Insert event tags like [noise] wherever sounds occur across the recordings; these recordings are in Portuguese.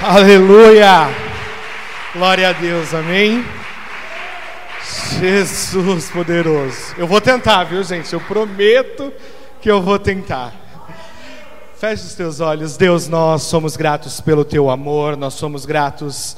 Aleluia! Glória a Deus, amém? Jesus poderoso. Eu vou tentar, viu, gente? Eu prometo que eu vou tentar. Feche os teus olhos. Deus, nós somos gratos pelo teu amor, nós somos gratos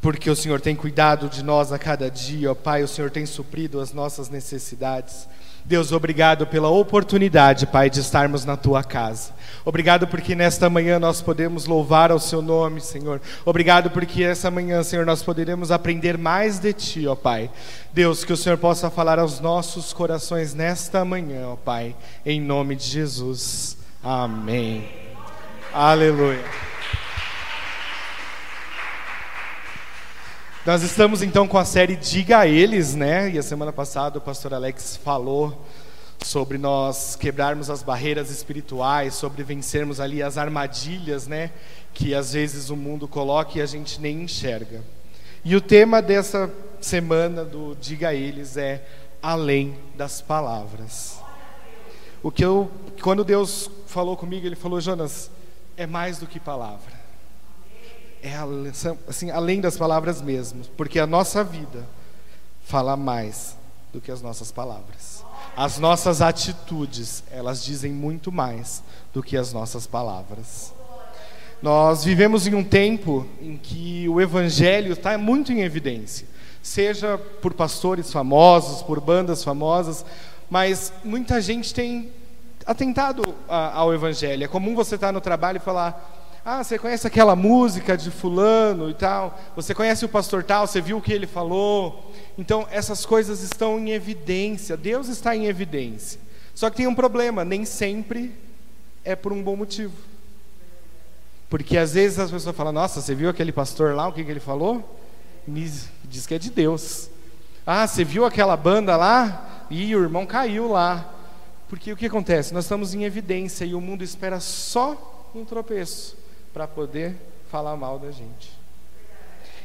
porque o Senhor tem cuidado de nós a cada dia, ó Pai, o Senhor tem suprido as nossas necessidades. Deus, obrigado pela oportunidade, Pai, de estarmos na tua casa. Obrigado porque nesta manhã nós podemos louvar ao seu nome, Senhor. Obrigado porque essa manhã, Senhor, nós poderemos aprender mais de ti, ó Pai. Deus, que o Senhor possa falar aos nossos corações nesta manhã, ó Pai, em nome de Jesus. Amém. Aleluia. Nós estamos então com a série Diga a Eles, né? E a semana passada o pastor Alex falou sobre nós quebrarmos as barreiras espirituais, sobre vencermos ali as armadilhas, né? Que às vezes o mundo coloca e a gente nem enxerga. E o tema dessa semana do Diga a Eles é além das palavras. O que eu, quando Deus falou comigo, Ele falou, Jonas, é mais do que palavra é assim, além das palavras mesmo, porque a nossa vida fala mais do que as nossas palavras. As nossas atitudes, elas dizem muito mais do que as nossas palavras. Nós vivemos em um tempo em que o evangelho está muito em evidência, seja por pastores famosos, por bandas famosas, mas muita gente tem atentado ao evangelho. É comum você estar no trabalho e falar: ah, você conhece aquela música de fulano e tal? Você conhece o pastor tal? Você viu o que ele falou? Então, essas coisas estão em evidência. Deus está em evidência. Só que tem um problema, nem sempre é por um bom motivo. Porque às vezes as pessoas falam: "Nossa, você viu aquele pastor lá, o que, que ele falou?" Diz que é de Deus. Ah, você viu aquela banda lá? E o irmão caiu lá. Porque o que acontece? Nós estamos em evidência e o mundo espera só um tropeço para poder falar mal da gente.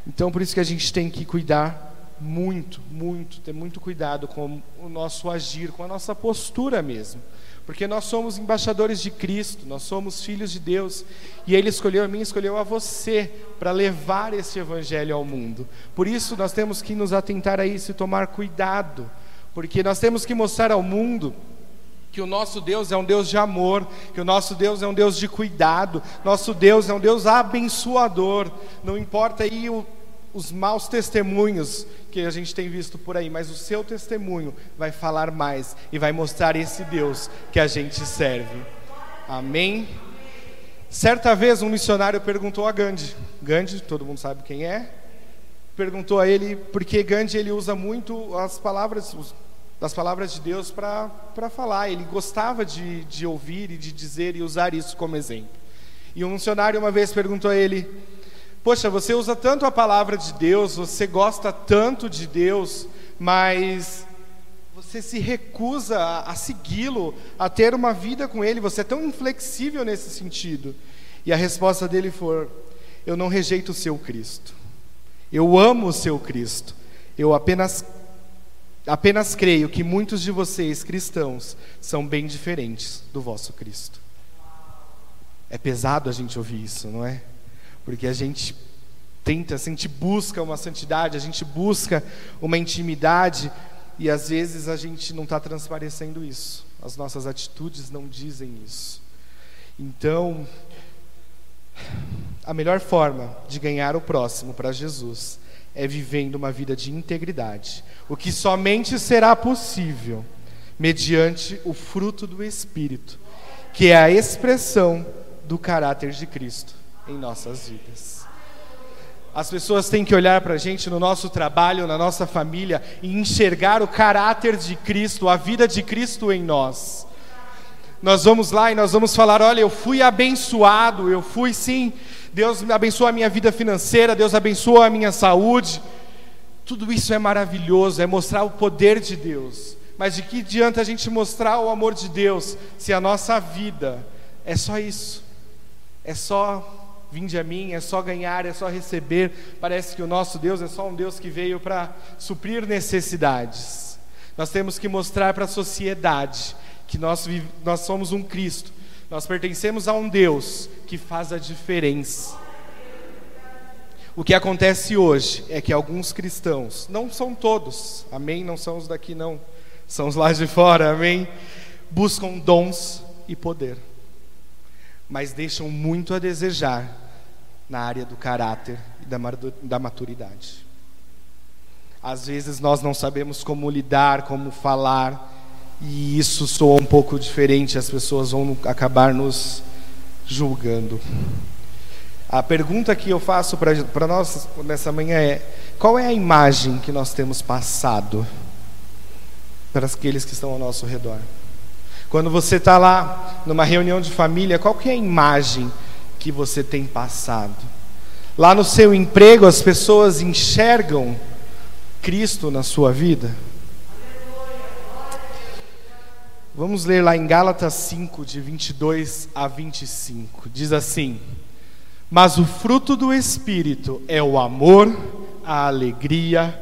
Então, por isso que a gente tem que cuidar muito, muito, ter muito cuidado com o nosso agir, com a nossa postura mesmo. Porque nós somos embaixadores de Cristo, nós somos filhos de Deus, e Ele escolheu a mim, escolheu a você para levar esse Evangelho ao mundo. Por isso nós temos que nos atentar a isso e tomar cuidado, porque nós temos que mostrar ao mundo que o nosso Deus é um Deus de amor, que o nosso Deus é um Deus de cuidado, nosso Deus é um Deus abençoador. Não importa aí o, os maus testemunhos que a gente tem visto por aí, mas o seu testemunho vai falar mais e vai mostrar esse Deus que a gente serve. Amém? Certa vez um missionário perguntou a Gandhi, Gandhi, todo mundo sabe quem é, perguntou a ele porque Gandhi ele usa muito as palavras, das palavras de Deus para falar. Ele gostava de, de ouvir e de dizer e usar isso como exemplo. E um funcionário uma vez perguntou a ele: Poxa, você usa tanto a palavra de Deus, você gosta tanto de Deus, mas você se recusa a, a segui-lo, a ter uma vida com Ele, você é tão inflexível nesse sentido. E a resposta dele foi: Eu não rejeito o seu Cristo, eu amo o seu Cristo, eu apenas Apenas creio que muitos de vocês, cristãos, são bem diferentes do vosso Cristo. É pesado a gente ouvir isso, não é? Porque a gente tenta, a gente busca uma santidade, a gente busca uma intimidade e às vezes a gente não está transparecendo isso. As nossas atitudes não dizem isso. Então, a melhor forma de ganhar o próximo para Jesus é vivendo uma vida de integridade, o que somente será possível mediante o fruto do Espírito, que é a expressão do caráter de Cristo em nossas vidas. As pessoas têm que olhar para a gente no nosso trabalho, na nossa família e enxergar o caráter de Cristo, a vida de Cristo em nós. Nós vamos lá e nós vamos falar: olha, eu fui abençoado, eu fui sim Deus abençoa a minha vida financeira, Deus abençoa a minha saúde. Tudo isso é maravilhoso, é mostrar o poder de Deus. Mas de que adianta a gente mostrar o amor de Deus se a nossa vida é só isso? É só vinde a mim, é só ganhar, é só receber. Parece que o nosso Deus é só um Deus que veio para suprir necessidades. Nós temos que mostrar para a sociedade que nós, nós somos um Cristo nós pertencemos a um Deus que faz a diferença. O que acontece hoje é que alguns cristãos, não são todos, amém? Não são os daqui, não, são os lá de fora, amém? Buscam dons e poder, mas deixam muito a desejar na área do caráter e da maturidade. Às vezes nós não sabemos como lidar, como falar, e isso soa um pouco diferente, as pessoas vão acabar nos julgando. A pergunta que eu faço para nós nessa manhã é: qual é a imagem que nós temos passado para aqueles que estão ao nosso redor? Quando você está lá numa reunião de família, qual que é a imagem que você tem passado? Lá no seu emprego, as pessoas enxergam Cristo na sua vida? Vamos ler lá em Gálatas 5, de 22 a 25. Diz assim. Mas o fruto do Espírito é o amor, a alegria,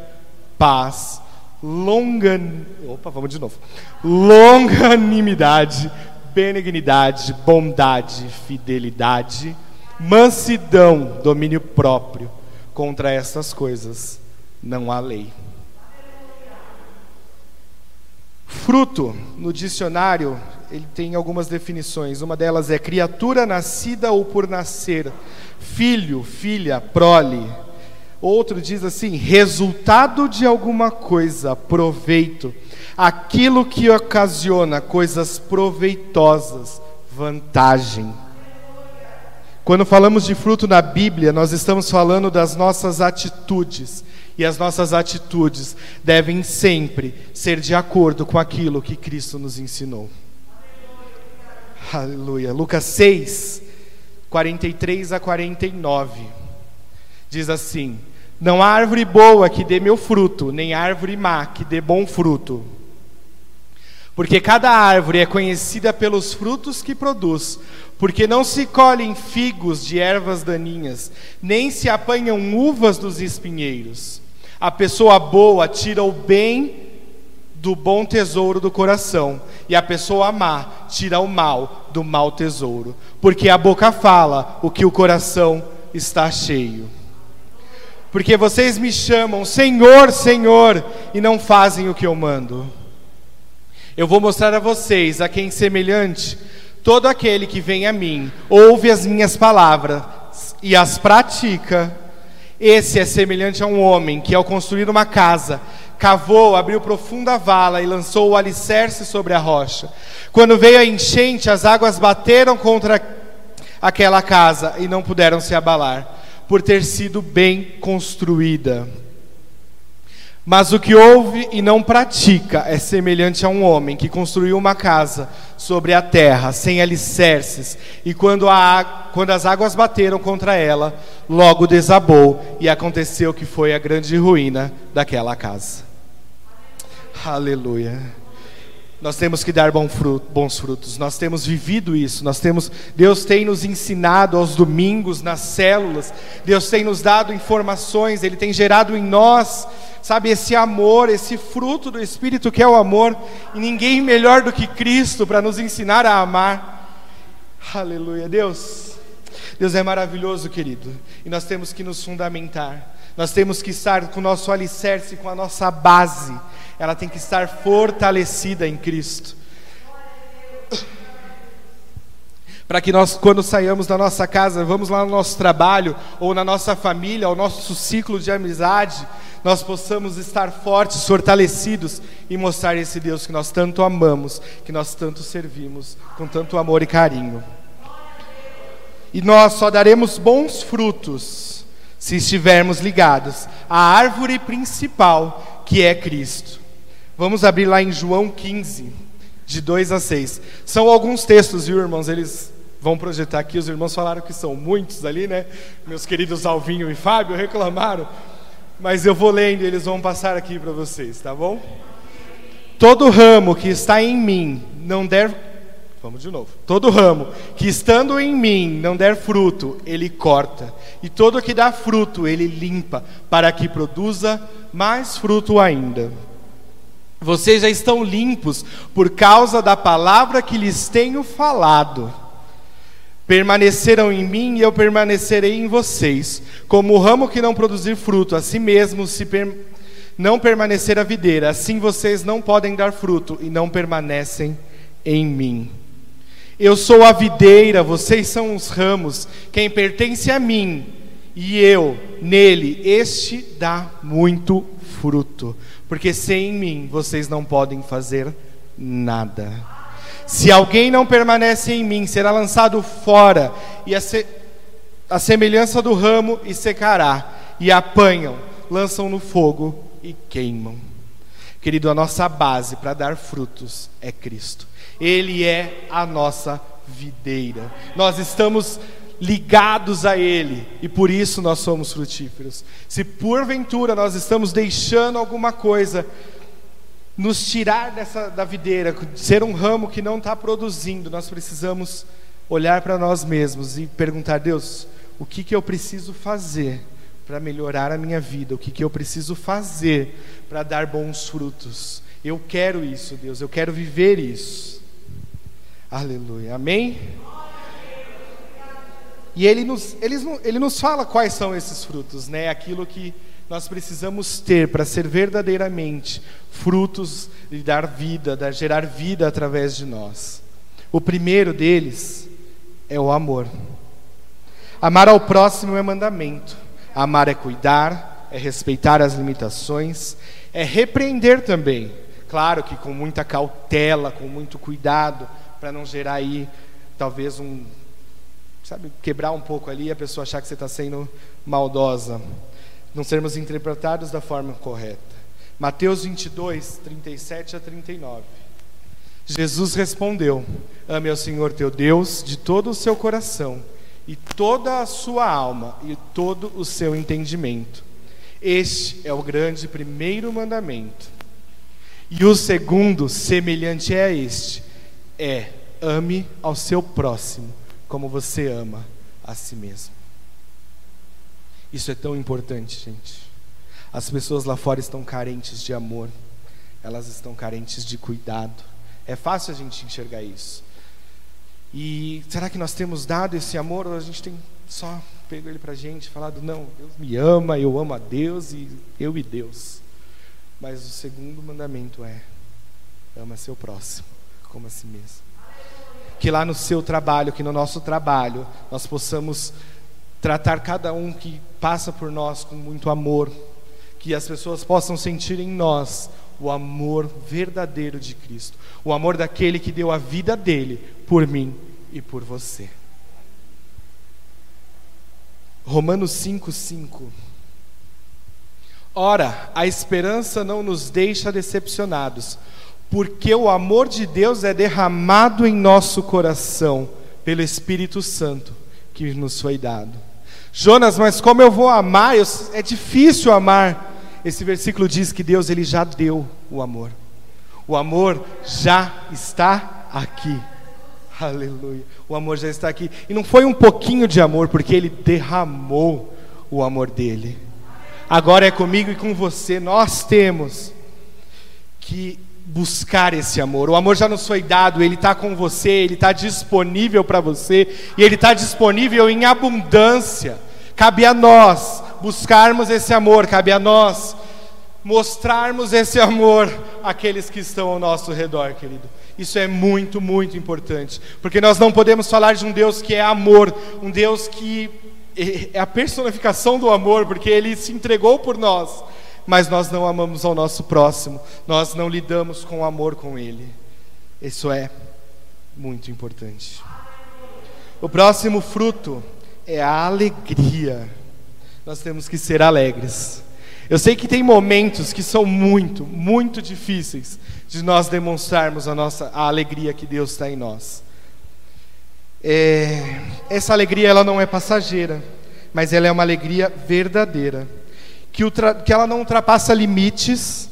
paz, longan... Opa, vamos de novo. longanimidade, benignidade, bondade, fidelidade, mansidão, domínio próprio. Contra estas coisas não há lei. Fruto, no dicionário, ele tem algumas definições. Uma delas é criatura nascida ou por nascer, filho, filha, prole. Outro diz assim: resultado de alguma coisa, proveito, aquilo que ocasiona coisas proveitosas, vantagem. Quando falamos de fruto na Bíblia, nós estamos falando das nossas atitudes e as nossas atitudes devem sempre ser de acordo com aquilo que Cristo nos ensinou. Aleluia. Lucas 6, 43 a 49. Diz assim: Não há árvore boa que dê meu fruto, nem árvore má que dê bom fruto. Porque cada árvore é conhecida pelos frutos que produz. Porque não se colhem figos de ervas daninhas, nem se apanham uvas dos espinheiros. A pessoa boa tira o bem do bom tesouro do coração, e a pessoa má tira o mal do mau tesouro, porque a boca fala o que o coração está cheio. Porque vocês me chamam Senhor, Senhor, e não fazem o que eu mando. Eu vou mostrar a vocês a quem semelhante todo aquele que vem a mim, ouve as minhas palavras e as pratica, esse é semelhante a um homem que, ao construir uma casa, cavou, abriu profunda vala e lançou o alicerce sobre a rocha. Quando veio a enchente, as águas bateram contra aquela casa e não puderam se abalar, por ter sido bem construída. Mas o que ouve e não pratica é semelhante a um homem que construiu uma casa sobre a terra, sem alicerces, e quando, a, quando as águas bateram contra ela, logo desabou, e aconteceu que foi a grande ruína daquela casa. Aleluia. Nós temos que dar bons frutos. Nós temos vivido isso. Nós temos, Deus tem nos ensinado aos domingos nas células. Deus tem nos dado informações. Ele tem gerado em nós sabe, esse amor, esse fruto do Espírito que é o amor, e ninguém melhor do que Cristo para nos ensinar a amar. Aleluia, Deus. Deus é maravilhoso, querido, e nós temos que nos fundamentar, nós temos que estar com o nosso alicerce, com a nossa base, ela tem que estar fortalecida em Cristo. Para que nós, quando saímos da nossa casa, vamos lá no nosso trabalho, ou na nossa família, ao nosso ciclo de amizade, nós possamos estar fortes, fortalecidos e mostrar esse Deus que nós tanto amamos, que nós tanto servimos, com tanto amor e carinho. E nós só daremos bons frutos se estivermos ligados à árvore principal, que é Cristo. Vamos abrir lá em João 15, de 2 a 6. São alguns textos, viu, irmãos? Eles vão projetar aqui. Os irmãos falaram que são muitos ali, né? Meus queridos Alvinho e Fábio reclamaram mas eu vou lendo e eles vão passar aqui para vocês, tá bom? Todo ramo que está em mim não der Vamos de novo. Todo ramo que estando em mim não der fruto, ele corta, e todo que dá fruto, ele limpa, para que produza mais fruto ainda. Vocês já estão limpos por causa da palavra que lhes tenho falado. Permanecerão em mim e eu permanecerei em vocês. Como o ramo que não produzir fruto, assim mesmo se per... não permanecer a videira, assim vocês não podem dar fruto e não permanecem em mim. Eu sou a videira, vocês são os ramos. Quem pertence a mim e eu nele, este dá muito fruto, porque sem mim vocês não podem fazer nada. Se alguém não permanece em mim, será lançado fora, e a, se, a semelhança do ramo e secará, e apanham, lançam no fogo e queimam. Querido, a nossa base para dar frutos é Cristo. Ele é a nossa videira. Nós estamos ligados a Ele e por isso nós somos frutíferos. Se porventura nós estamos deixando alguma coisa nos tirar dessa da videira, ser um ramo que não está produzindo, nós precisamos olhar para nós mesmos e perguntar: Deus, o que, que eu preciso fazer para melhorar a minha vida? O que, que eu preciso fazer para dar bons frutos? Eu quero isso, Deus, eu quero viver isso. Aleluia. Amém? E ele nos, ele, ele nos fala quais são esses frutos, né? Aquilo que nós precisamos ter para ser verdadeiramente frutos de dar vida, de gerar vida através de nós. O primeiro deles é o amor. Amar ao próximo é mandamento. Amar é cuidar, é respeitar as limitações, é repreender também. Claro que com muita cautela, com muito cuidado, para não gerar aí talvez um sabe, quebrar um pouco ali e a pessoa achar que você está sendo maldosa. Não sermos interpretados da forma correta. Mateus 22, 37 a 39. Jesus respondeu: Ame ao Senhor teu Deus de todo o seu coração, e toda a sua alma, e todo o seu entendimento. Este é o grande primeiro mandamento. E o segundo, semelhante a este, é: ame ao seu próximo como você ama a si mesmo. Isso é tão importante, gente. As pessoas lá fora estão carentes de amor, elas estão carentes de cuidado. É fácil a gente enxergar isso. E será que nós temos dado esse amor ou a gente tem só pego ele para a gente, falado, não, Deus me ama, eu amo a Deus e eu e Deus. Mas o segundo mandamento é: ama seu próximo como a si mesmo que lá no seu trabalho, que no nosso trabalho, nós possamos tratar cada um que passa por nós com muito amor, que as pessoas possam sentir em nós o amor verdadeiro de Cristo, o amor daquele que deu a vida dele por mim e por você. Romanos 5:5 Ora, a esperança não nos deixa decepcionados, porque o amor de Deus é derramado em nosso coração pelo Espírito Santo que nos foi dado. Jonas, mas como eu vou amar? Eu, é difícil amar. Esse versículo diz que Deus ele já deu o amor. O amor já está aqui. Aleluia. O amor já está aqui. E não foi um pouquinho de amor, porque ele derramou o amor dele. Agora é comigo e com você. Nós temos que buscar esse amor. O amor já nos foi dado, ele está com você, ele está disponível para você e ele está disponível em abundância. Cabe a nós buscarmos esse amor, cabe a nós mostrarmos esse amor àqueles que estão ao nosso redor, querido. Isso é muito, muito importante, porque nós não podemos falar de um Deus que é amor, um Deus que é a personificação do amor, porque ele se entregou por nós mas nós não amamos ao nosso próximo, nós não lidamos com amor com ele. Isso é muito importante. O próximo fruto é a alegria. Nós temos que ser alegres. Eu sei que tem momentos que são muito, muito difíceis de nós demonstrarmos a nossa a alegria que Deus está em nós. É, essa alegria ela não é passageira, mas ela é uma alegria verdadeira que, que ela não ultrapassa limites.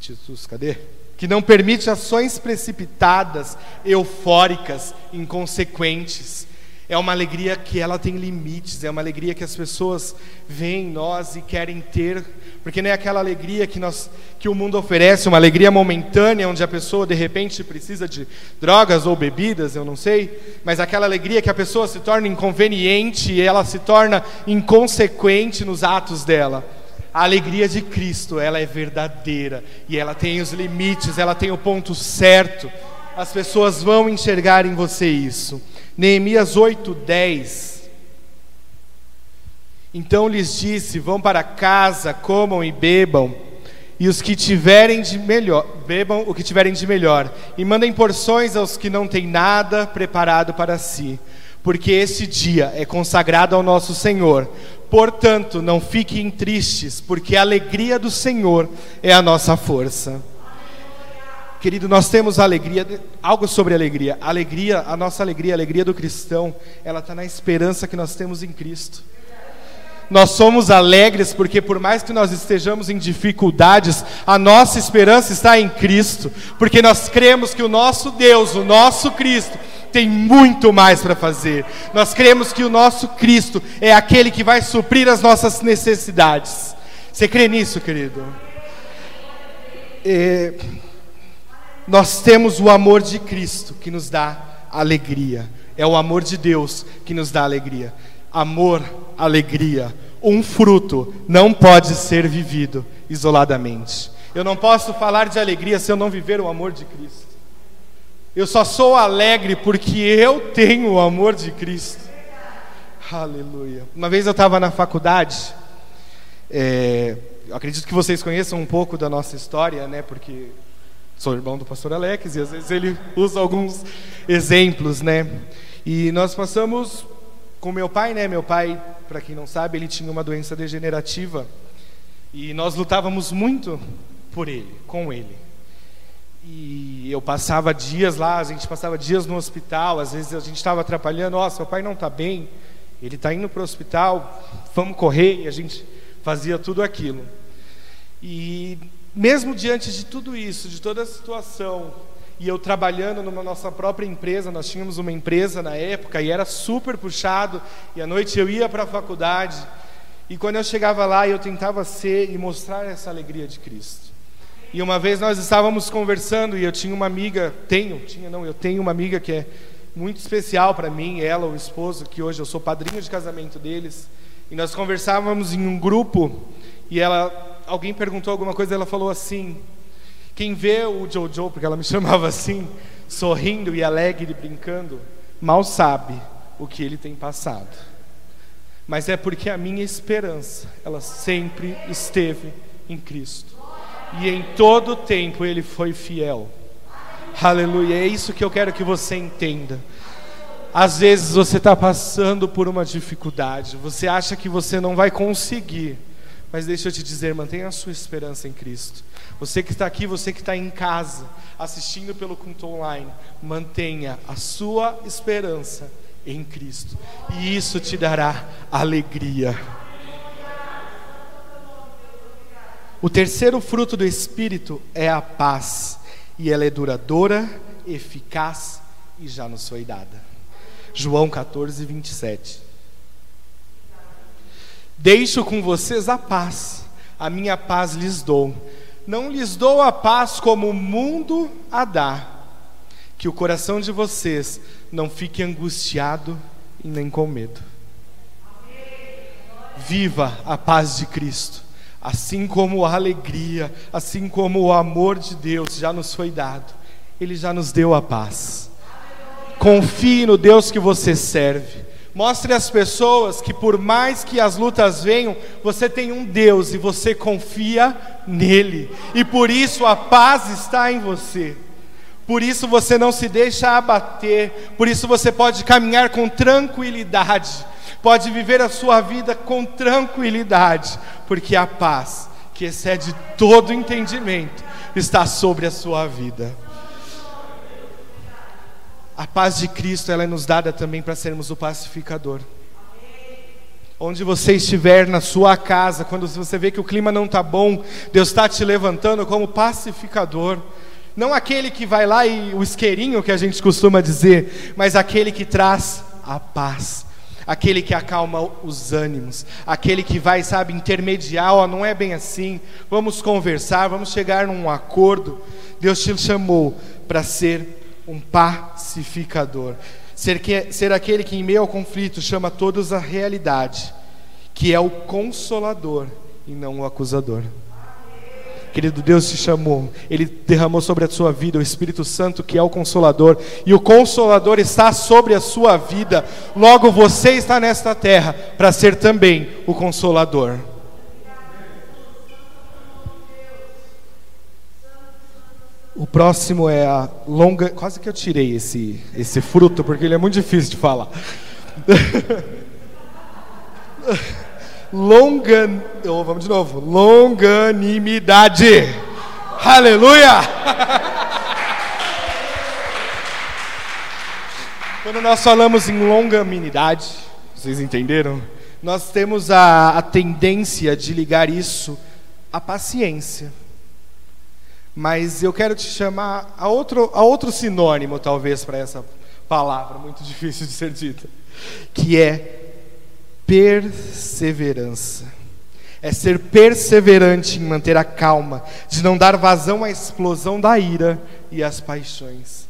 Jesus, cadê? Que não permite ações precipitadas, eufóricas, inconsequentes. É uma alegria que ela tem limites, é uma alegria que as pessoas veem em nós e querem ter, porque não é aquela alegria que, nós, que o mundo oferece, uma alegria momentânea, onde a pessoa de repente precisa de drogas ou bebidas, eu não sei, mas aquela alegria que a pessoa se torna inconveniente e ela se torna inconsequente nos atos dela. A alegria de Cristo, ela é verdadeira e ela tem os limites, ela tem o ponto certo. As pessoas vão enxergar em você isso. Neemias 8, 10. Então lhes disse: Vão para casa, comam e bebam, e os que tiverem de melhor, bebam o que tiverem de melhor, e mandem porções aos que não têm nada preparado para si, porque esse dia é consagrado ao nosso Senhor. Portanto, não fiquem tristes, porque a alegria do Senhor é a nossa força. Querido, nós temos alegria, algo sobre alegria. Alegria, a nossa alegria, a alegria do cristão, ela está na esperança que nós temos em Cristo. Nós somos alegres porque, por mais que nós estejamos em dificuldades, a nossa esperança está em Cristo, porque nós cremos que o nosso Deus, o nosso Cristo, tem muito mais para fazer. Nós cremos que o nosso Cristo é aquele que vai suprir as nossas necessidades. Você crê nisso, querido? É nós temos o amor de Cristo que nos dá alegria. É o amor de Deus que nos dá alegria. Amor, alegria. Um fruto não pode ser vivido isoladamente. Eu não posso falar de alegria se eu não viver o amor de Cristo. Eu só sou alegre porque eu tenho o amor de Cristo. Aleluia. Uma vez eu estava na faculdade, é, acredito que vocês conheçam um pouco da nossa história, né? Porque Sou irmão do pastor Alex e às vezes ele usa alguns exemplos, né? E nós passamos com meu pai, né? Meu pai, para quem não sabe, ele tinha uma doença degenerativa e nós lutávamos muito por ele, com ele. E eu passava dias lá, a gente passava dias no hospital, às vezes a gente estava atrapalhando, ó, oh, seu pai não está bem, ele está indo para o hospital, vamos correr, e a gente fazia tudo aquilo. E mesmo diante de tudo isso, de toda a situação, e eu trabalhando numa nossa própria empresa, nós tínhamos uma empresa na época e era super puxado, e à noite eu ia para a faculdade, e quando eu chegava lá, eu tentava ser e mostrar essa alegria de Cristo. E uma vez nós estávamos conversando e eu tinha uma amiga, tenho, tinha não, eu tenho uma amiga que é muito especial para mim, ela, o esposo, que hoje eu sou padrinho de casamento deles, e nós conversávamos em um grupo e ela alguém perguntou alguma coisa, ela falou assim: quem vê o Jojo, porque ela me [laughs] chamava assim, sorrindo e alegre e brincando, mal sabe o que ele tem passado. Mas é porque a minha esperança, ela sempre esteve em Cristo. E em todo tempo ele foi fiel. Aleluia. É isso que eu quero que você entenda. Às vezes você está passando por uma dificuldade, você acha que você não vai conseguir. Mas deixa eu te dizer, mantenha a sua esperança em Cristo. Você que está aqui, você que está em casa, assistindo pelo culto online, mantenha a sua esperança em Cristo. E isso te dará alegria. O terceiro fruto do Espírito é a paz, e ela é duradoura, eficaz e já nos foi dada. João 14, 27. Deixo com vocês a paz, a minha paz lhes dou. Não lhes dou a paz como o mundo a dá. Que o coração de vocês não fique angustiado e nem com medo. Viva a paz de Cristo, assim como a alegria, assim como o amor de Deus já nos foi dado, Ele já nos deu a paz. Confie no Deus que você serve Mostre às pessoas que, por mais que as lutas venham, você tem um Deus e você confia nele, e por isso a paz está em você. Por isso você não se deixa abater, por isso você pode caminhar com tranquilidade, pode viver a sua vida com tranquilidade, porque a paz, que excede todo entendimento, está sobre a sua vida. A paz de Cristo ela é nos dada também para sermos o pacificador. Onde você estiver na sua casa, quando você vê que o clima não está bom, Deus está te levantando como pacificador. Não aquele que vai lá e o isqueirinho que a gente costuma dizer, mas aquele que traz a paz. Aquele que acalma os ânimos, aquele que vai, sabe, intermediar, ó, não é bem assim, vamos conversar, vamos chegar num acordo. Deus te chamou para ser um pacificador, ser, que, ser aquele que em meio ao conflito chama todos à realidade, que é o consolador e não o acusador. Querido, Deus te chamou, Ele derramou sobre a sua vida o Espírito Santo, que é o Consolador, e o Consolador está sobre a sua vida, logo você está nesta terra para ser também o Consolador. O próximo é a longa. Quase que eu tirei esse, esse fruto, porque ele é muito difícil de falar. [laughs] longa, oh, vamos de novo, longanimidade. Aleluia! [laughs] Quando nós falamos em longanimidade, vocês entenderam? Nós temos a, a tendência de ligar isso à paciência. Mas eu quero te chamar a outro, a outro sinônimo, talvez, para essa palavra muito [laughs] difícil de ser dita, que é perseverança. É ser perseverante em manter a calma, de não dar vazão à explosão da ira e às paixões.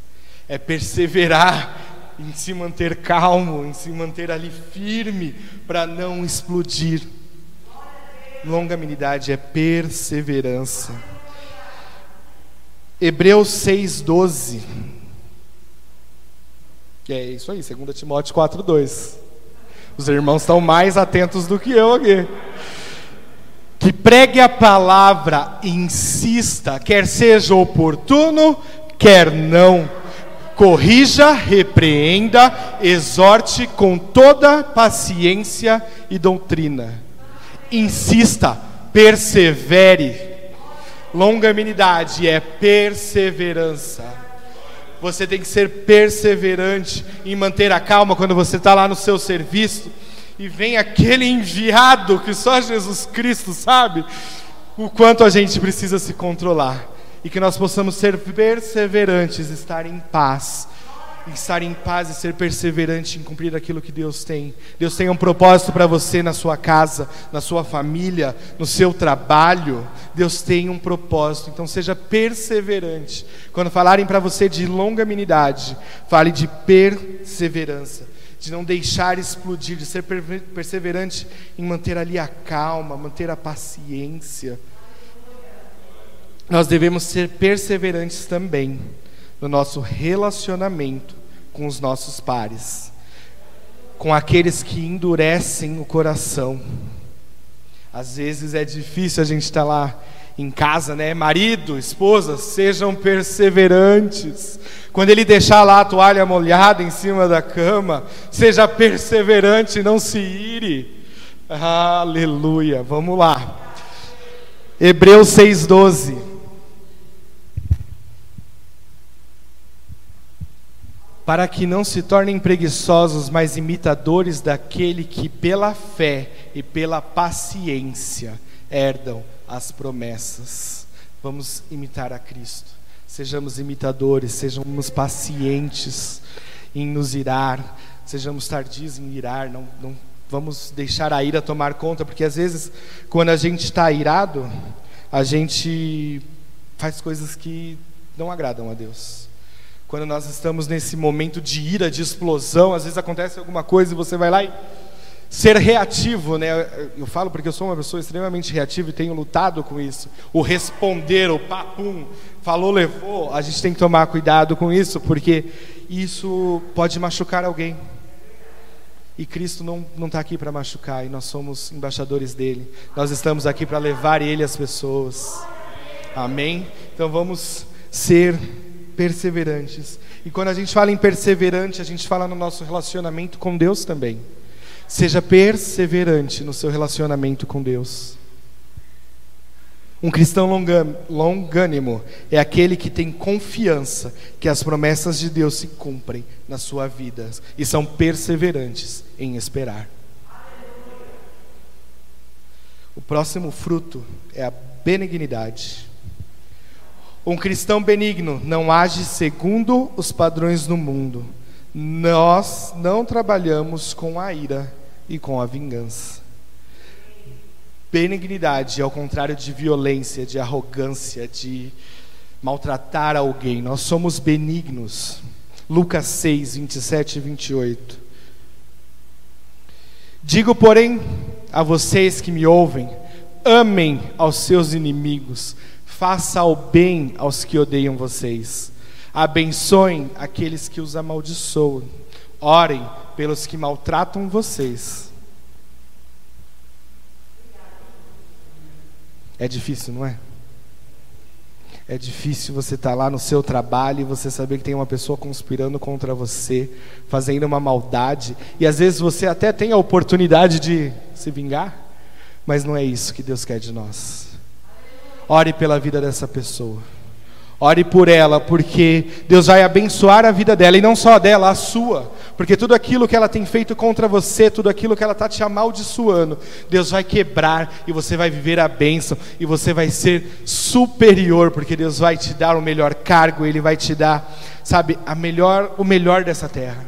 É perseverar [laughs] em se manter calmo, em se manter ali firme para não explodir. Longanimidade é perseverança. Hebreus 6:12. É isso aí, 2 Timóteo 4:2. Os irmãos estão mais atentos do que eu aqui. Que pregue a palavra, insista, quer seja oportuno, quer não. Corrija, repreenda, exorte com toda paciência e doutrina. Insista, persevere. Longanimidade é perseverança. Você tem que ser perseverante em manter a calma quando você está lá no seu serviço e vem aquele enviado que só Jesus Cristo sabe o quanto a gente precisa se controlar e que nós possamos ser perseverantes, estar em paz estar em paz e ser perseverante em cumprir aquilo que Deus tem. Deus tem um propósito para você na sua casa, na sua família, no seu trabalho. Deus tem um propósito, então seja perseverante. Quando falarem para você de longanimidade, fale de perseverança, de não deixar explodir, de ser perseverante em manter ali a calma, manter a paciência. Nós devemos ser perseverantes também no nosso relacionamento com os nossos pares, com aqueles que endurecem o coração. Às vezes é difícil a gente estar tá lá em casa, né? Marido, esposa, sejam perseverantes. Quando ele deixar lá a toalha molhada em cima da cama, seja perseverante, não se ire. Aleluia. Vamos lá. Hebreus 6:12. Para que não se tornem preguiçosos, mas imitadores daquele que pela fé e pela paciência herdam as promessas. Vamos imitar a Cristo. Sejamos imitadores, sejamos pacientes em nos irar, sejamos tardios em irar, não, não vamos deixar a ira tomar conta, porque às vezes, quando a gente está irado, a gente faz coisas que não agradam a Deus. Quando nós estamos nesse momento de ira, de explosão, às vezes acontece alguma coisa e você vai lá e ser reativo, né? Eu falo porque eu sou uma pessoa extremamente reativa e tenho lutado com isso. O responder, o papum, falou, levou. A gente tem que tomar cuidado com isso, porque isso pode machucar alguém. E Cristo não está aqui para machucar, e nós somos embaixadores dele. Nós estamos aqui para levar ele às pessoas. Amém? Então vamos ser perseverantes. E quando a gente fala em perseverante, a gente fala no nosso relacionamento com Deus também. Seja perseverante no seu relacionamento com Deus. Um cristão longânimo é aquele que tem confiança que as promessas de Deus se cumprem na sua vida e são perseverantes em esperar. O próximo fruto é a benignidade. Um cristão benigno não age segundo os padrões do mundo, Nós não trabalhamos com a ira e com a vingança. Benignidade, ao contrário de violência, de arrogância, de maltratar alguém. Nós somos benignos. Lucas 6, 27 e 28. Digo, porém, a vocês que me ouvem, amem aos seus inimigos, faça o bem aos que odeiam vocês, abençoem aqueles que os amaldiçoam, orem pelos que maltratam vocês. É difícil, não é? É difícil você estar tá lá no seu trabalho e você saber que tem uma pessoa conspirando contra você, fazendo uma maldade, e às vezes você até tem a oportunidade de se vingar, mas não é isso que Deus quer de nós. Ore pela vida dessa pessoa. Ore por ela, porque Deus vai abençoar a vida dela, e não só dela, a sua. Porque tudo aquilo que ela tem feito contra você, tudo aquilo que ela está te amaldiçoando, Deus vai quebrar e você vai viver a bênção, e você vai ser superior, porque Deus vai te dar o melhor cargo, Ele vai te dar, sabe, a melhor, o melhor dessa terra.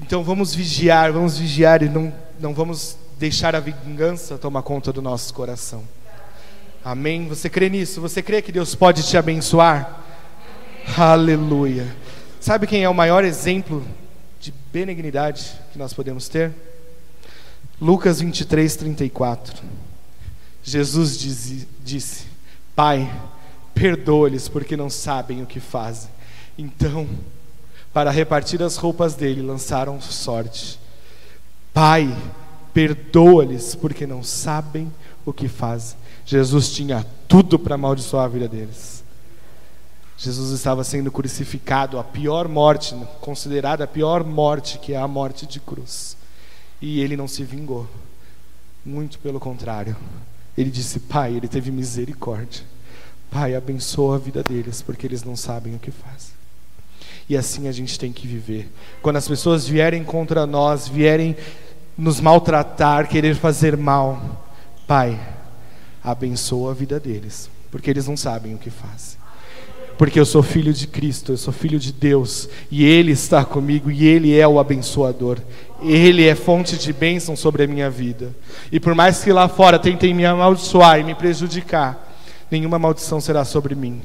Então vamos vigiar, vamos vigiar e não, não vamos deixar a vingança tomar conta do nosso coração. Amém? Você crê nisso? Você crê que Deus pode te abençoar? Amém. Aleluia. Sabe quem é o maior exemplo de benignidade que nós podemos ter? Lucas 23, 34. Jesus diz, disse: Pai, perdoa-lhes porque não sabem o que fazem. Então, para repartir as roupas dele, lançaram sorte. Pai, perdoa-lhes porque não sabem o que fazem. Jesus tinha tudo para amaldiçoar a vida deles. Jesus estava sendo crucificado, a pior morte, considerada a pior morte, que é a morte de cruz. E ele não se vingou. Muito pelo contrário. Ele disse: Pai, ele teve misericórdia. Pai, abençoa a vida deles, porque eles não sabem o que fazem. E assim a gente tem que viver. Quando as pessoas vierem contra nós, vierem nos maltratar, querer fazer mal, Pai, abençoa a vida deles, porque eles não sabem o que fazem. Porque eu sou filho de Cristo, eu sou filho de Deus, e Ele está comigo, e Ele é o abençoador. Ele é fonte de bênção sobre a minha vida. E por mais que lá fora tentem me amaldiçoar e me prejudicar, nenhuma maldição será sobre mim,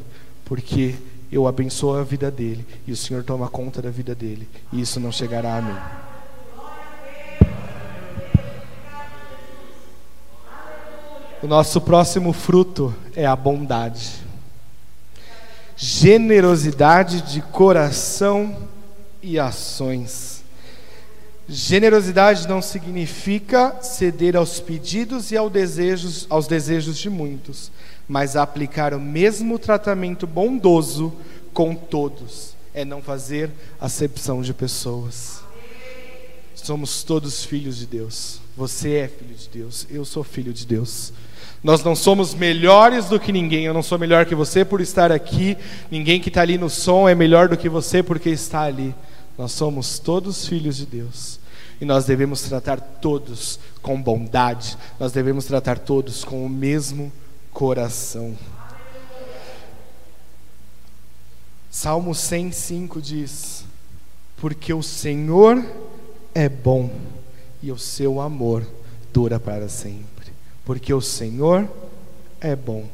porque eu abençoo a vida dele, e o Senhor toma conta da vida dele, e isso não chegará a mim. O nosso próximo fruto é a bondade. Generosidade de coração e ações. Generosidade não significa ceder aos pedidos e aos desejos, aos desejos de muitos, mas aplicar o mesmo tratamento bondoso com todos. É não fazer acepção de pessoas. Somos todos filhos de Deus. Você é filho de Deus, eu sou filho de Deus. Nós não somos melhores do que ninguém. Eu não sou melhor que você por estar aqui. Ninguém que está ali no som é melhor do que você porque está ali. Nós somos todos filhos de Deus. E nós devemos tratar todos com bondade. Nós devemos tratar todos com o mesmo coração. Salmo 105 diz: Porque o Senhor é bom e o seu amor dura para sempre porque o Senhor é bom.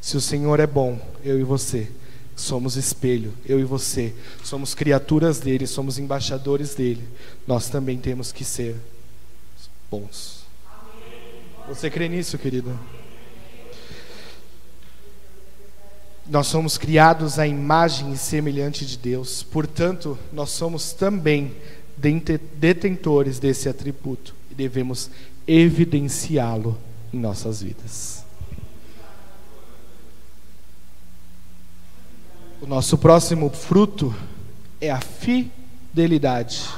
Se o Senhor é bom, eu e você somos espelho, eu e você somos criaturas dele, somos embaixadores dele. Nós também temos que ser bons. Você crê nisso, querido? Nós somos criados à imagem e semelhante de Deus, portanto, nós somos também detentores desse atributo e devemos evidenciá-lo em nossas vidas. O nosso próximo fruto é a fidelidade.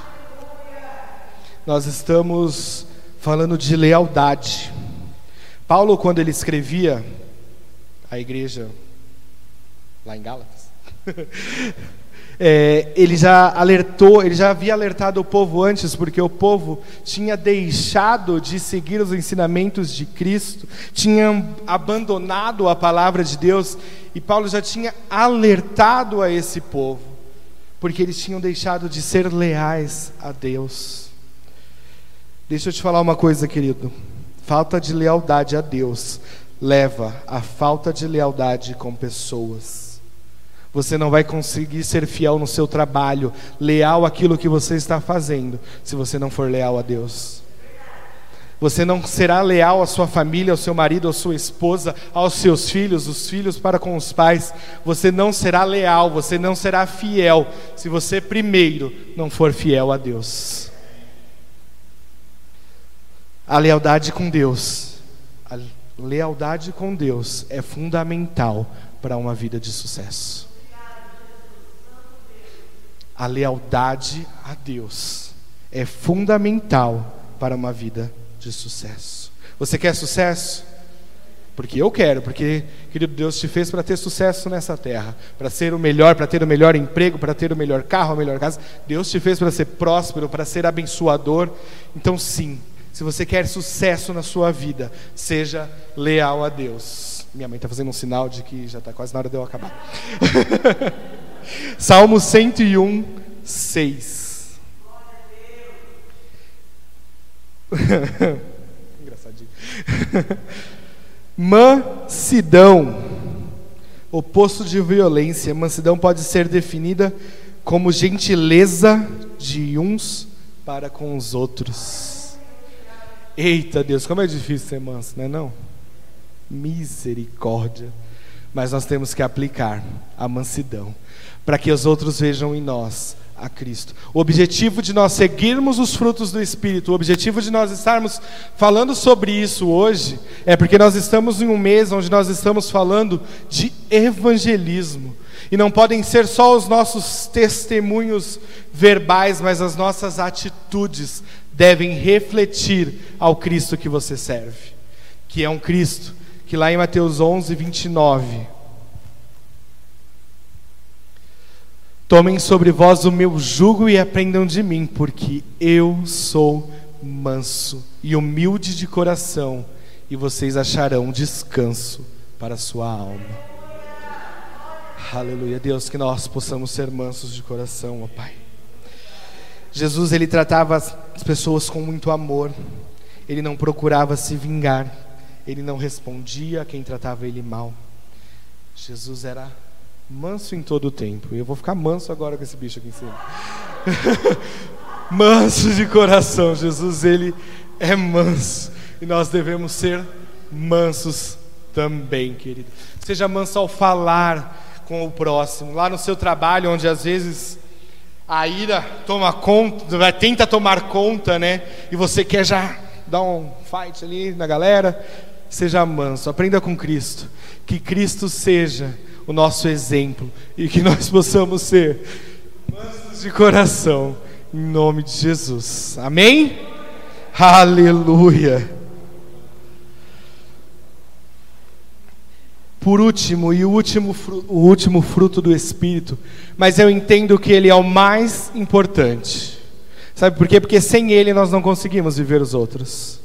Nós estamos falando de lealdade. Paulo, quando ele escrevia a igreja lá em Gálatas, [laughs] é, ele já alertou, ele já havia alertado o povo antes, porque o povo tinha deixado de seguir os ensinamentos de Cristo, tinha abandonado a palavra de Deus, e Paulo já tinha alertado a esse povo porque eles tinham deixado de ser leais a Deus. Deixa eu te falar uma coisa, querido. Falta de lealdade a Deus leva à falta de lealdade com pessoas. Você não vai conseguir ser fiel no seu trabalho, leal àquilo que você está fazendo, se você não for leal a Deus. Você não será leal à sua família, ao seu marido, à sua esposa, aos seus filhos, os filhos para com os pais. Você não será leal, você não será fiel, se você primeiro não for fiel a Deus. A lealdade com Deus, a lealdade com Deus é fundamental para uma vida de sucesso. A lealdade a Deus é fundamental para uma vida de sucesso. Você quer sucesso? Porque eu quero, porque, querido Deus, te fez para ter sucesso nessa terra, para ser o melhor, para ter o melhor emprego, para ter o melhor carro, a melhor casa. Deus te fez para ser próspero, para ser abençoador. Então, sim, se você quer sucesso na sua vida, seja leal a Deus. Minha mãe está fazendo um sinal de que já está quase na hora de eu acabar. [laughs] Salmo 101, 6. [laughs] Engraçadinho. [laughs] Mansidão, oposto de violência. Mansidão pode ser definida como gentileza de uns para com os outros. Eita Deus, como é difícil ser manso, não é não? Misericórdia. Mas nós temos que aplicar a mansidão para que os outros vejam em nós a Cristo. O objetivo de nós seguirmos os frutos do Espírito, o objetivo de nós estarmos falando sobre isso hoje, é porque nós estamos em um mês onde nós estamos falando de evangelismo. E não podem ser só os nossos testemunhos verbais, mas as nossas atitudes devem refletir ao Cristo que você serve, que é um Cristo que lá em Mateus 11, 29 Tomem sobre vós o meu jugo e aprendam de mim, porque eu sou manso e humilde de coração, e vocês acharão descanso para a sua alma. Aleluia, Deus, que nós possamos ser mansos de coração, ó Pai. Jesus, ele tratava as pessoas com muito amor, ele não procurava se vingar, ele não respondia a quem tratava ele mal. Jesus era manso em todo o tempo. E eu vou ficar manso agora com esse bicho aqui em cima. [laughs] manso de coração. Jesus, ele é manso. E nós devemos ser mansos também, querido. Seja manso ao falar com o próximo. Lá no seu trabalho, onde às vezes a ira toma conta, tenta tomar conta, né? E você quer já dar um fight ali na galera. Seja manso. Aprenda com Cristo. Que Cristo seja o nosso exemplo e que nós possamos ser mansos de coração, em nome de Jesus. Amém? Aleluia. Por último, e o último, o último fruto do Espírito, mas eu entendo que ele é o mais importante. Sabe por quê? Porque sem ele nós não conseguimos viver os outros.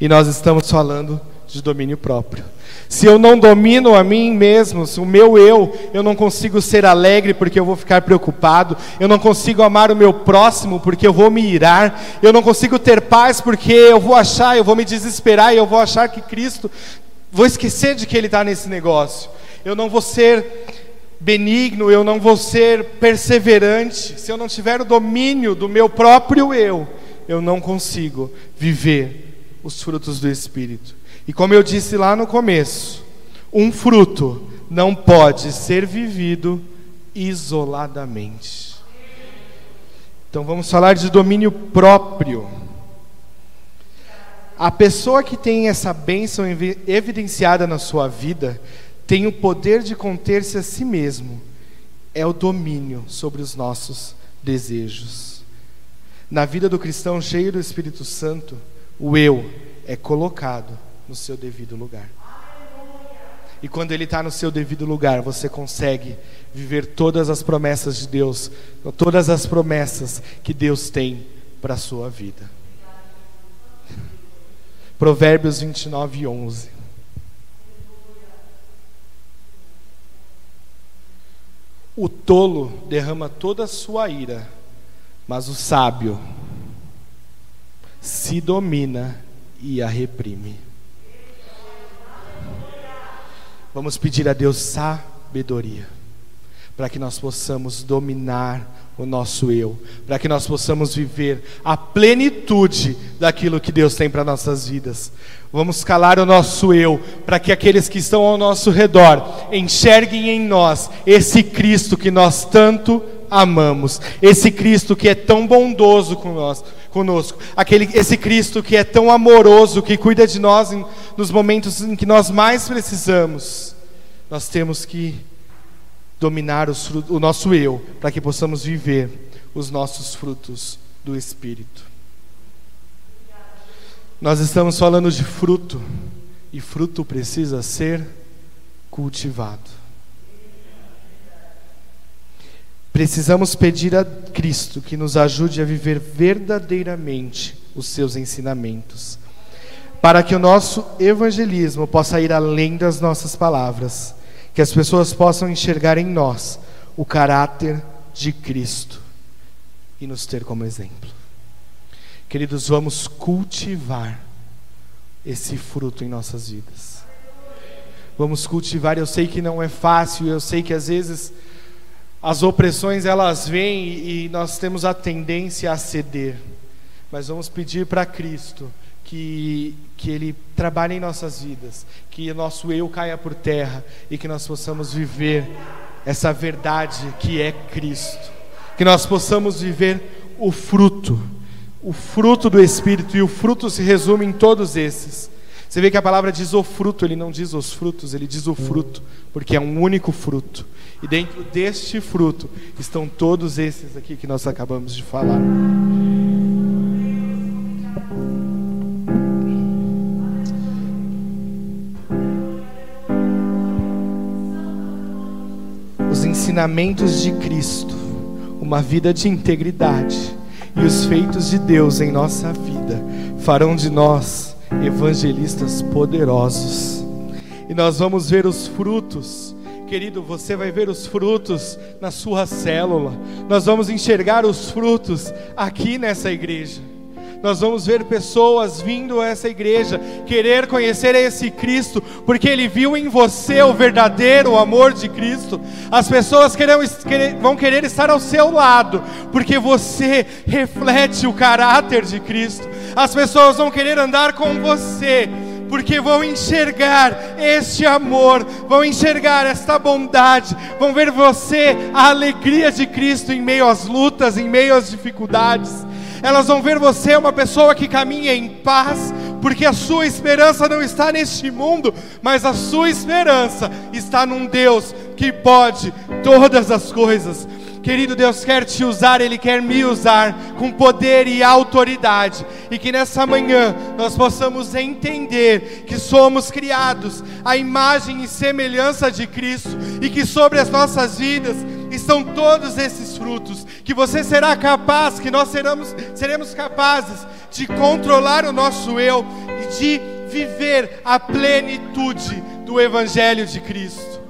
E nós estamos falando de domínio próprio. Se eu não domino a mim mesmo, se o meu eu, eu não consigo ser alegre porque eu vou ficar preocupado, eu não consigo amar o meu próximo porque eu vou me irar, eu não consigo ter paz porque eu vou achar, eu vou me desesperar e eu vou achar que Cristo, vou esquecer de que Ele está nesse negócio, eu não vou ser benigno, eu não vou ser perseverante, se eu não tiver o domínio do meu próprio eu, eu não consigo viver os frutos do Espírito. E como eu disse lá no começo, um fruto não pode ser vivido isoladamente. Então vamos falar de domínio próprio. A pessoa que tem essa bênção evidenciada na sua vida tem o poder de conter-se a si mesmo. É o domínio sobre os nossos desejos. Na vida do cristão cheio do Espírito Santo, o eu é colocado no seu devido lugar. E quando ele está no seu devido lugar, você consegue viver todas as promessas de Deus, todas as promessas que Deus tem para a sua vida. [laughs] Provérbios 29, 11. O tolo derrama toda a sua ira, mas o sábio se domina e a reprime. Vamos pedir a Deus sabedoria, para que nós possamos dominar o nosso eu, para que nós possamos viver a plenitude daquilo que Deus tem para nossas vidas. Vamos calar o nosso eu, para que aqueles que estão ao nosso redor enxerguem em nós esse Cristo que nós tanto amamos, esse Cristo que é tão bondoso com nós, conosco, aquele, esse Cristo que é tão amoroso, que cuida de nós em, nos momentos em que nós mais precisamos. Nós temos que dominar os, o nosso eu, para que possamos viver os nossos frutos do Espírito. Nós estamos falando de fruto, e fruto precisa ser cultivado. Precisamos pedir a Cristo que nos ajude a viver verdadeiramente os seus ensinamentos, para que o nosso evangelismo possa ir além das nossas palavras, que as pessoas possam enxergar em nós o caráter de Cristo e nos ter como exemplo. Queridos, vamos cultivar esse fruto em nossas vidas. Vamos cultivar, eu sei que não é fácil, eu sei que às vezes as opressões elas vêm e nós temos a tendência a ceder. Mas vamos pedir para Cristo que, que Ele trabalhe em nossas vidas, que o nosso eu caia por terra e que nós possamos viver essa verdade que é Cristo. Que nós possamos viver o fruto, o fruto do Espírito, e o fruto se resume em todos esses. Você vê que a palavra diz o fruto, ele não diz os frutos, ele diz o fruto, porque é um único fruto. E dentro deste fruto estão todos esses aqui que nós acabamos de falar. Os ensinamentos de Cristo, uma vida de integridade e os feitos de Deus em nossa vida farão de nós evangelistas poderosos. E nós vamos ver os frutos Querido, você vai ver os frutos na sua célula. Nós vamos enxergar os frutos aqui nessa igreja. Nós vamos ver pessoas vindo a essa igreja, querer conhecer esse Cristo, porque Ele viu em você o verdadeiro amor de Cristo. As pessoas querem, vão querer estar ao seu lado, porque você reflete o caráter de Cristo. As pessoas vão querer andar com você, porque vão enxergar este amor, vão enxergar esta bondade, vão ver você, a alegria de Cristo em meio às lutas, em meio às dificuldades. Elas vão ver você uma pessoa que caminha em paz, porque a sua esperança não está neste mundo, mas a sua esperança está num Deus que pode todas as coisas. Querido Deus quer te usar, Ele quer me usar com poder e autoridade, e que nessa manhã nós possamos entender que somos criados à imagem e semelhança de Cristo, e que sobre as nossas vidas estão todos esses frutos, que você será capaz, que nós seremos, seremos capazes de controlar o nosso eu e de viver a plenitude do Evangelho de Cristo.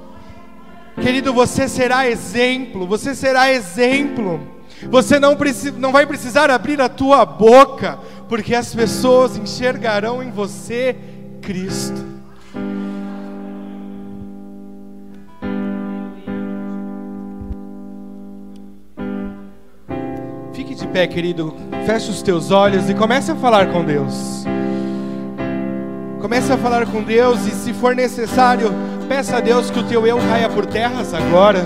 Querido, você será exemplo, você será exemplo. Você não, precisa, não vai precisar abrir a tua boca, porque as pessoas enxergarão em você Cristo. Pé, querido. Feche os teus olhos e comece a falar com Deus. Comece a falar com Deus e, se for necessário, Peça a Deus que o teu eu caia por terras agora.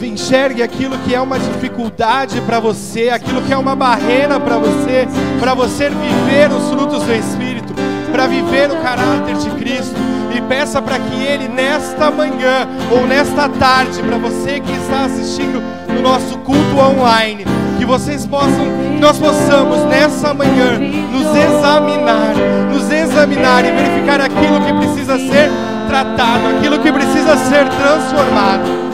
Enxergue aquilo que é uma dificuldade para você, aquilo que é uma barreira para você, para você viver os frutos do Espírito, para viver o caráter de Cristo. E peça para que Ele, nesta manhã ou nesta tarde, para você que está assistindo no nosso culto online, que vocês possam, nós possamos nessa manhã nos examinar, nos examinar e verificar aquilo que precisa ser tratado, aquilo que precisa ser transformado.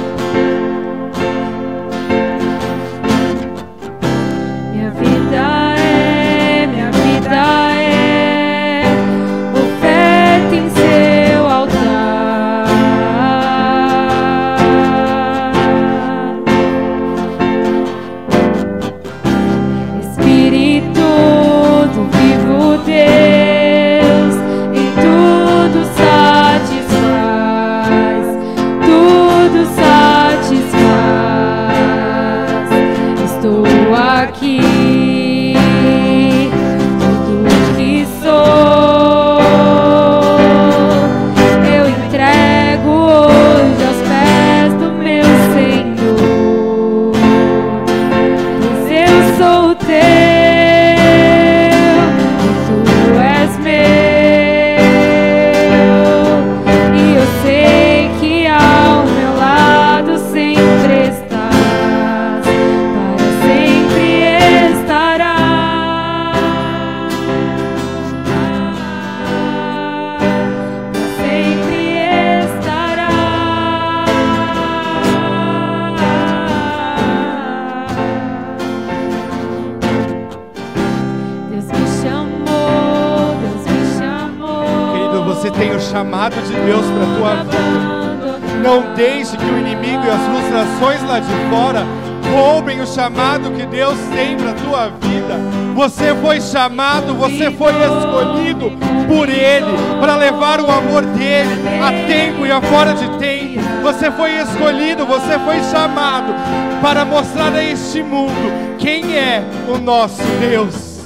Você tem o chamado de Deus para a tua vida. Não deixe que o inimigo e as frustrações lá de fora roubem o chamado que Deus tem para a tua vida. Você foi chamado, você foi escolhido por Ele para levar o amor dele a tempo e a fora de tempo. Você foi escolhido, você foi chamado para mostrar a este mundo quem é o nosso Deus.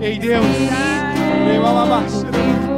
Ei Deus, meu alabaste.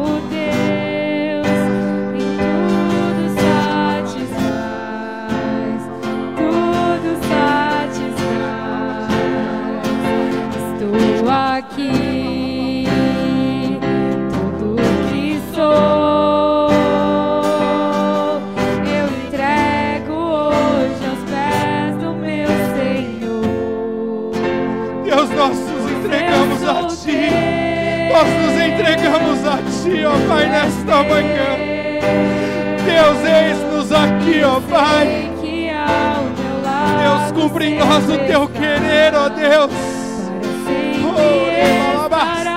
Ó Pai, nesta manhã. Deus, eis-nos aqui, ó Pai. Deus, cumpre em nós o Teu querer, ó Deus. te